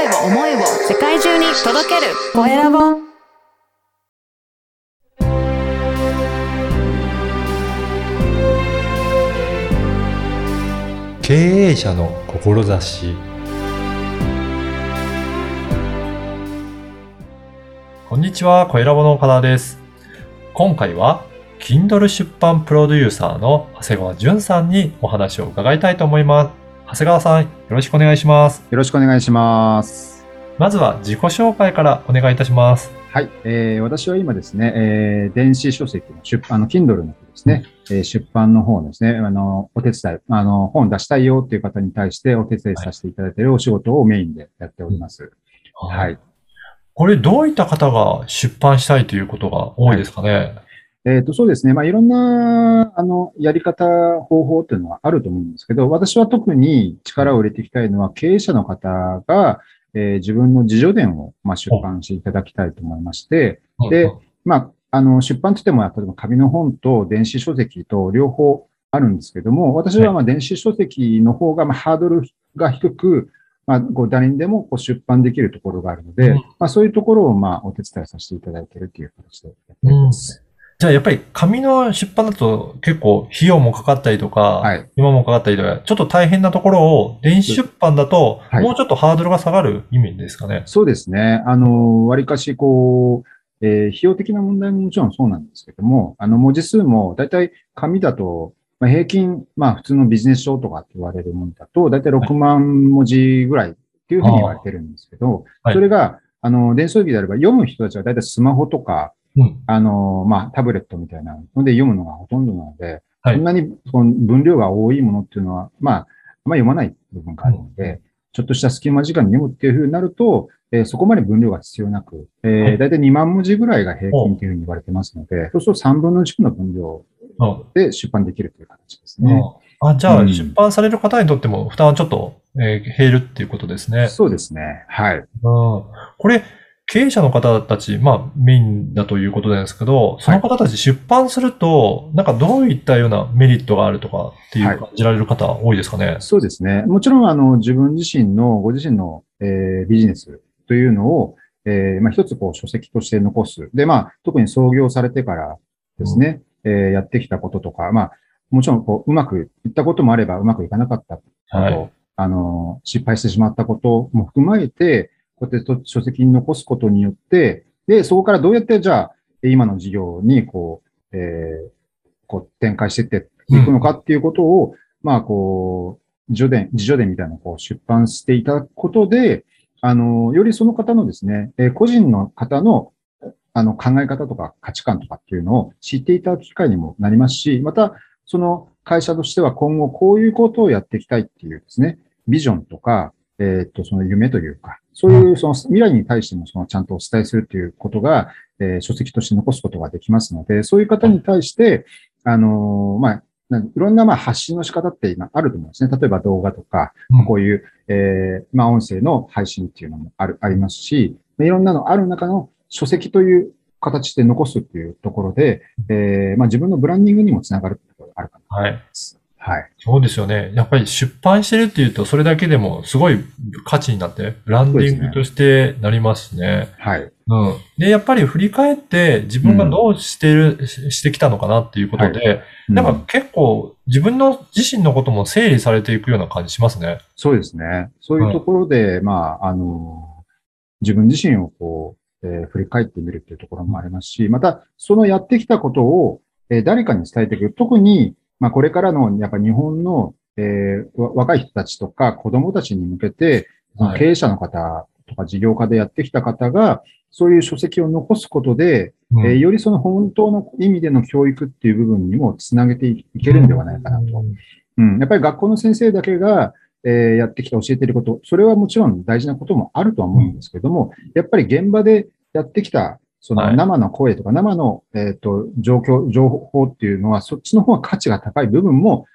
声を思いを世界中に届けるコエラボ経営者の志こんにちは、コエラボの岡田です。今回は、Kindle 出版プロデューサーの長谷川淳さんにお話を伺いたいと思います。長谷川さん、よろしくお願いします。よろしくお願いします。まずは自己紹介からお願いいたします。はい、えー私は今ですね、えー電子書籍の出版、あの、Kindle の方ですね、えー出版の方ですね、あの、お手伝い、あの、本出したいよっていう方に対してお手伝いさせていただいているお仕事をメインでやっております。はい。これ、どういった方が出版したいということが多いですかね？えっ、と、そうですね。まあ、いろんな、あの、やり方、方法っていうのはあると思うんですけど、私は特に力を入れていきたいのは、経営者の方が、えー自分の自助伝を、まあ、出版していただきたいと思いまして、でうんまあ、あの、出版といっても、例えば紙の本と電子書籍と両方あるんですけども、私はまあ電子書籍の方がまあハードルが低く、まあ、こう誰にでもこう出版できるところがあるので、うん。まあ、そういうところをまあお手伝いさせていただいているという形でやってます。じゃあやっぱり紙の出版だと結構費用もかかったりとか、はい。今もかかったりとか、ちょっと大変なところを電子出版だとはいもうちょっとハードルが下がる意味ですかね？そうですね。あの、割かし、こう、えー費用的な問題ももちろんそうなんですけども、あの、文字数も、だいたい紙だと、まあ、平均、まあ、普通のビジネス書とかって言われるものだと、だいたい6万文字ぐらいっていうふうに言われてるんですけど、はいそれが、あの、電子書籍であれば読む人たちはだいたいスマホとか、うん。あの、まあ、タブレットみたいなので読むのがほとんどなので、はいそんなにその分量が多いものっていうのは、まあ、あんま読まない部分があるので、ちょっとした隙間時間に読むっていうふうになると、えーそこまで分量が必要なく、えーはいだいたい2万文字ぐらいが平均というふうに言われてますので、そうすると3分の1の分量うんで出版できるという形ですね。あじゃあ、うん出版される方にとっても負担はちょっと、えー減るっていうことですね。そうですね。はい。うん、これ、経営者の方たち、まあメインだということなんですけど、その方たち出版すると、なんかどういったようなメリットがあるとかっていうはい感じられる方多いですかね？そうですね。もちろん、あの、自分自身の、ご自身の、えービジネスというのを、えーまあ、一つ、こう、書籍として残す。で、まあ、特に創業されてからですね、えーやってきたこととか、まあ、もちろん、こう、うまくいったこともあれば、うまくいかなかったこと、はいあの、失敗してしまったことも踏まえて、こうやってと書籍に残すことによって、で、そこからどうやって、じゃあ、今の事業に、こう、えーこう、展開していっていくのかっていうことを、まあ、こう、自助伝、自助伝みたいなこう出版していただくことで、あの、よりその方のですね、えー個人の方の、あの、考え方とか価値観とかっていうのを知っていただく機会にもなりますし、また、その会社としては今後こういうことをやっていきたいっていうですね、ビジョンとか、えっ、と、その夢というか、そういうその未来に対してもそのちゃんとお伝えするということが、えー書籍として残すことができますので、そういう方に対して、あのーまあ、いろんなまあ発信の仕方って今あると思うんですね。例えば動画とか、うんこういう、えーまあ音声の配信っていうのもある、ありますし、いろんなのある中の書籍という形で残すっていうところで、えーまあ自分のブランディングにもつながるってことがあるかなと思い。ます。はい。そうですよね。やっぱり出版してるっていうと、それだけでもすごい価値になって、ブランディングとしてなりますしね。はい。うん。で、やっぱり振り返って自分がどうしてる、ししてきたのかなっていうことで、なんか結構自分の自身のことも整理されていくような感じしますね。そうですね。そういうところで、まあ、あの、自分自身をこう、えー振り返ってみるっていうところもありますし、また、そのやってきたことを、えー誰かに伝えていく。特に、まあ、これからの、やっぱ日本の、えーわ若い人たちとか子供たちに向けて、経営者の方とか事業家でやってきた方が、そういう書籍を残すことで、うん。えーよりその本当の意味での教育っていう部分にもつなげていけるんではないかなと。うん、やっぱり学校の先生だけが、えーやってきて教えていること、それはもちろん大事なこともあるとは思うんですけども、やっぱり現場でやってきた、そはいの生の声とか生の、えっ、と、状況、情報っていうのは、そっちの方が価値が高い部分も、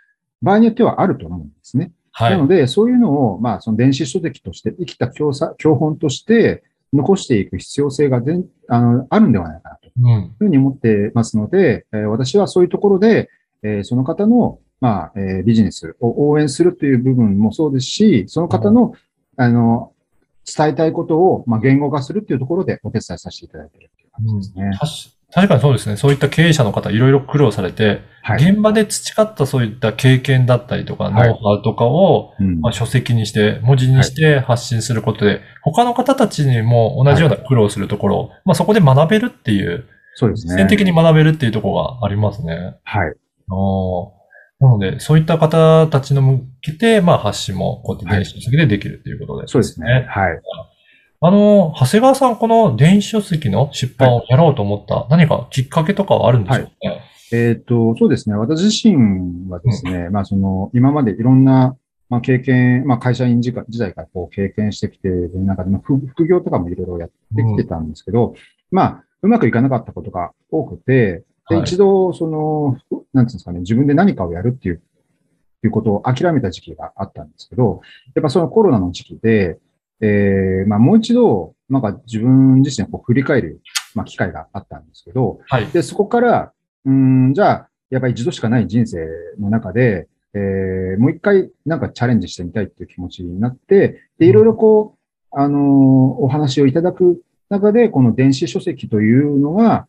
場合によってはあると思うんですね。はないの。で、そういうのを、まあ、その電子書籍として、生きた教さ教本として残していく必要性が全あのあるんではないかなと。うん。いうふうに思ってますので、えー私はそういうところで、えーその方の、まあ、えービジネスを応援するという部分もそうですし、その方の、あの、伝えたいことを、まあ、言語化するっていうところでお手伝いさせていただいているっていう感じですね。確確かにそうですね。そういった経営者の方、いろいろ苦労されて、はい。現場で培ったそういった経験だったりとか、はいノウハウとかを、うんまあ、書籍にして、文字にして発信することで、他の方たちにも同じような苦労するところを、まあ、そこで学べるっていう、そうですね。実践的に学べるっていうところがありますね。はい。なので、そういった方たちの向けて、まあ、発信も、こうやって電子書籍でできるっていうことで、そうですね。。はい。あの、長谷川さん、この電子書籍の出版をやろうと思った、何かきっかけとかはあるんでしょうかね？えっ、と、そうですね。私自身はですね、まあ、その、今までいろんな、まあ、経験、まあ、会社員時代からこう経験してきている中で、まあ、副副業とかもいろいろやってきてたんですけど、まあ、うまくいかなかったことが多くて、で、はい一度、その、なんていうんですかね、自分で何かをやるっていう、いうことを諦めた時期があったんですけど、やっぱそのコロナの時期で、えー、まあ、もう一度、なんか自分自身をこう振り返る、まあ、機会があったんですけど、はい。で、そこから、うーん、じゃあ、やっぱり一度しかない人生の中で、えー、もう一回なんかチャレンジしてみたいっていう気持ちになって、で、いろいろこう、あのーお話をいただく中で、この電子書籍というのが、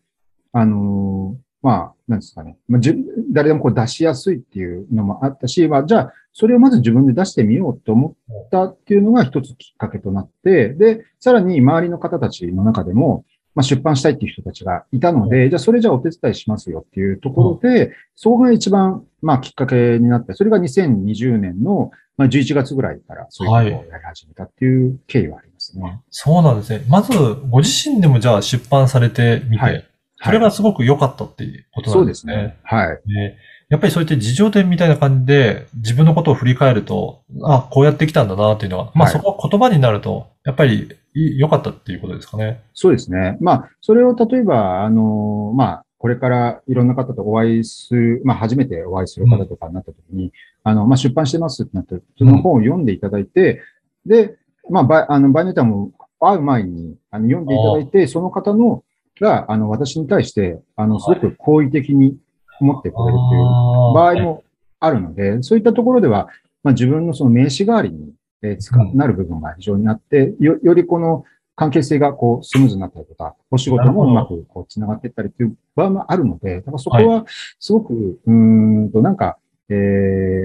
あのーまあ、なんですかね。まあ、じゅ誰でもこう出しやすいっていうのもあったし、まあ、じゃあ、それをまず自分で出してみようと思ったっていうのが一つきっかけとなって、で、さらに周りの方たちの中でも、まあ、出版したいっていう人たちがいたので、じゃあそれじゃあお手伝いしますよっていうところで、そこが一番、まあ、きっかけになって、それが2020年の、まあ、11月ぐらいからそういうことをやり始めたっていう経緯はありますね。そうなんですね。まず、ご自身でもじゃあ出版されてみて、はいそれがすごく良かったっていうことそうんでなですね。すね。はい。でやっぱりそういった自助伝みたいな感じで自分のことを振り返ると、あ、こうやってきたんだなっていうのは、まあはいそこは言葉になると、やっぱりい良かったっていうことですかね。そうですね。まあ、それを例えば、あの、まあ、これからいろんな方とお会いする、まあ、初めてお会いする方とかになった時に、あの、まあ、出版してますってなって、その本を読んでいただいて、で、まあ、場合によってはもう、会う前に、あの、読んでいただいて、その方の、が、あの、私に対して、あの、すごく好意的に思ってくれるという場合もあるので、そういったところでは、まあ、自分のその名刺代わりに、えー使ううんなる部分が非常にあって、よ、よりこの関係性がこうスムーズになったりとか、お仕事もうまくこう繋がっていったりという場合もあるので、だからそこはすごく、うーんと、なんか、え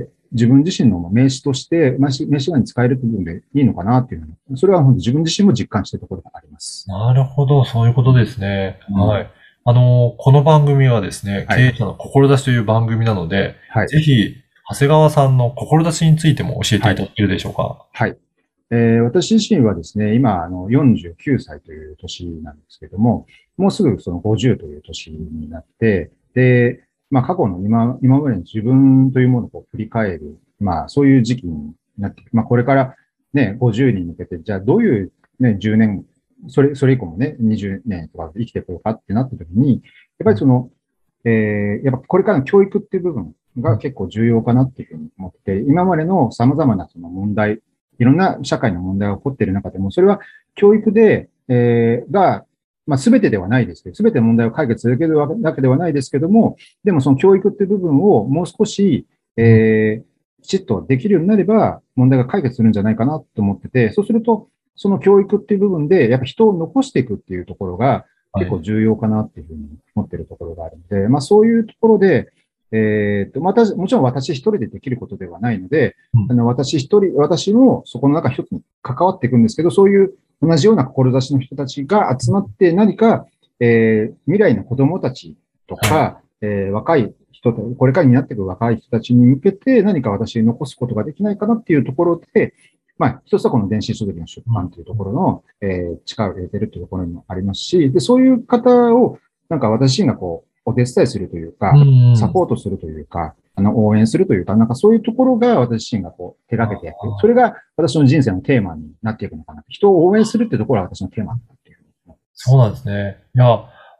ー自分自身の名刺として、名刺名刺代わりに使える部分でいいのかなっていうのそれは本当自分自身も実感しているところがあります。なるほど、そういうことですね。うんはい。あの、この番組はですね、はい経営者の志という番組なので、はい。ぜひ、長谷川さんの志についても教えていただけるでしょうか？はい。えー私自身はですね、今、あの、49歳という年なんですけども、もうすぐその50という年になって、で、まあ過去の今、今までの自分というものを振り返る、まあそういう時期になって、まあこれからね、50に向けて、じゃあどういうね、10年、それ、それ以降もね、20年とか生きていこうかってなった時に、やっぱりその、えーやっぱこれからの教育っていう部分が結構重要かなっていうふうに思ってて、今までの様々なその問題、いろんな社会の問題が起こっている中でも、それは教育で、えーが、まあ、全てではないですけど、全ての問題を解決するわけではないですけども、でもその教育っていう部分をもう少し、えーきちっとできるようになれば問題が解決するんじゃないかなと思ってて、そうすると、その教育っていう部分で、やっぱ人を残していくっていうところが結構重要かなっていうふうに思っているところがあるので、まあそういうところで、えっと、また、もちろん私一人でできることではないので、うん。あの私一人、私もそこの中一つに関わっていくんですけど、そういう同じような志の人たちが集まって何か、えー未来の子供たちとか、えー若い人と、これからになっていく若い人たちに向けて何か私に残すことができないかなっていうところで、まあ、一つはこの電子書籍の出版というところの、えー力を入れてるというところにもありますし、で、そういう方を、なんか私がこう、お手伝いするというか、うん。サポートするというか、あの、応援するというか、なんかそういうところが私自身がこう、手掛けてやってるそれが私の人生のテーマになっていくのかな。人を応援するっていうところが私のテーマだっていうふうに思います。そうなんですね。いや、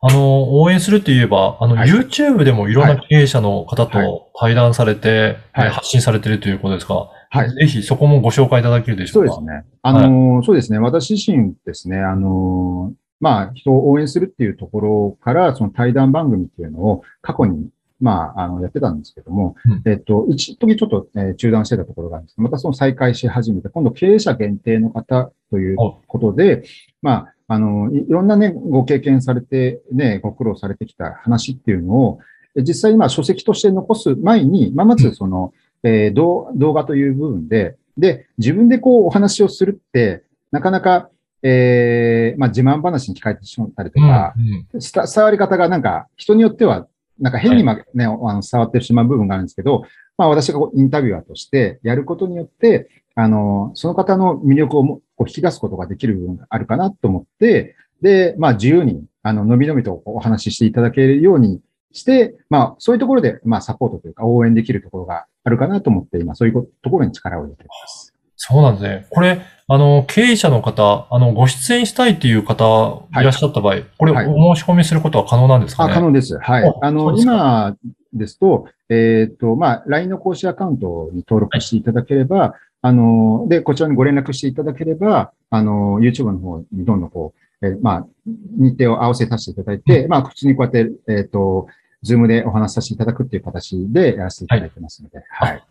あの、応援するって言えば、あの、はい YouTube でもいろんな経営者の方はいと対談されて、はいえ発信されてるということですか。はい。ぜひそこもご紹介いただけるでしょか。そううですね。あのーそうですね。私自身ですね、あのーまあ、人を応援するっていうところから、その対談番組っていうのを過去にまあ、あの、やってたんですけども、うん。えっと、一時ちょっと、えー中断してたところがあるんです。けどまたその再開し始めて、今度経営者限定の方というおことで、まあ、あの、いいろんなね、ご経験されて、ね、ご苦労されてきた話っていうのを、え実際今書籍として残す前に、まあ、まずその、えー動動画という部分で、で、自分でこうお話をするって、なかなか、えーまあ、自慢話に聞かれてしまったりとか、うんうん。伝伝わり方がなんか人によってはなんか変にま、ね、あの伝わってしまう部分があるんですけど、まあ私がインタビュアーとしてやることによって、あの、その方の魅力をもこう引き出すことができる部分があるかなと思って、で、まあ自由に、あの、のびのびとお話ししていただけるようにして、まあそういうところで、まあサポートというか応援できるところがあるかなと思って、今そういうところに力を入れています。そうなんですね。これ、あの、経営者の方、あの、ご出演したいっていう方い。らっしゃった場合、これ、はい。お申し込みすることは可能なんですかあ、ね可能です。はい。あの、今ですと、えっ、と、まあ、LINE の公式アカウントに登録していただければ、あの、で、こちらにご連絡していただければ、あの、YouTube の方にどんどんこう、えーまあ、日程を合わせさせていただいて、まあ、普通にこうやって、えっ、と、ズームでお話しさせていただくっていう形でやらせていただいてますので、はい。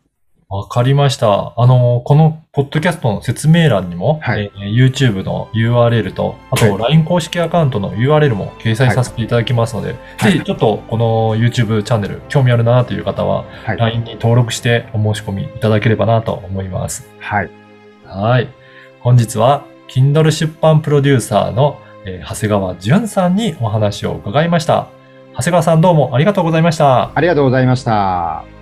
わかりました。あの、このポッドキャストの説明欄にも、はいえー YouTube の URL と、あとは LINE 公式アカウントの URL も掲載させていただきますので、はいぜひちょっとこの YouTube チャンネル興味あるなという方は、はい。LINE に登録してお申し込みいただければなと思います。はい。はい。本日は、Kindle 出版プロデューサーの、えー長谷川淳さんにお話を伺いました。長谷川さんどうもありがとうございました。ありがとうございました。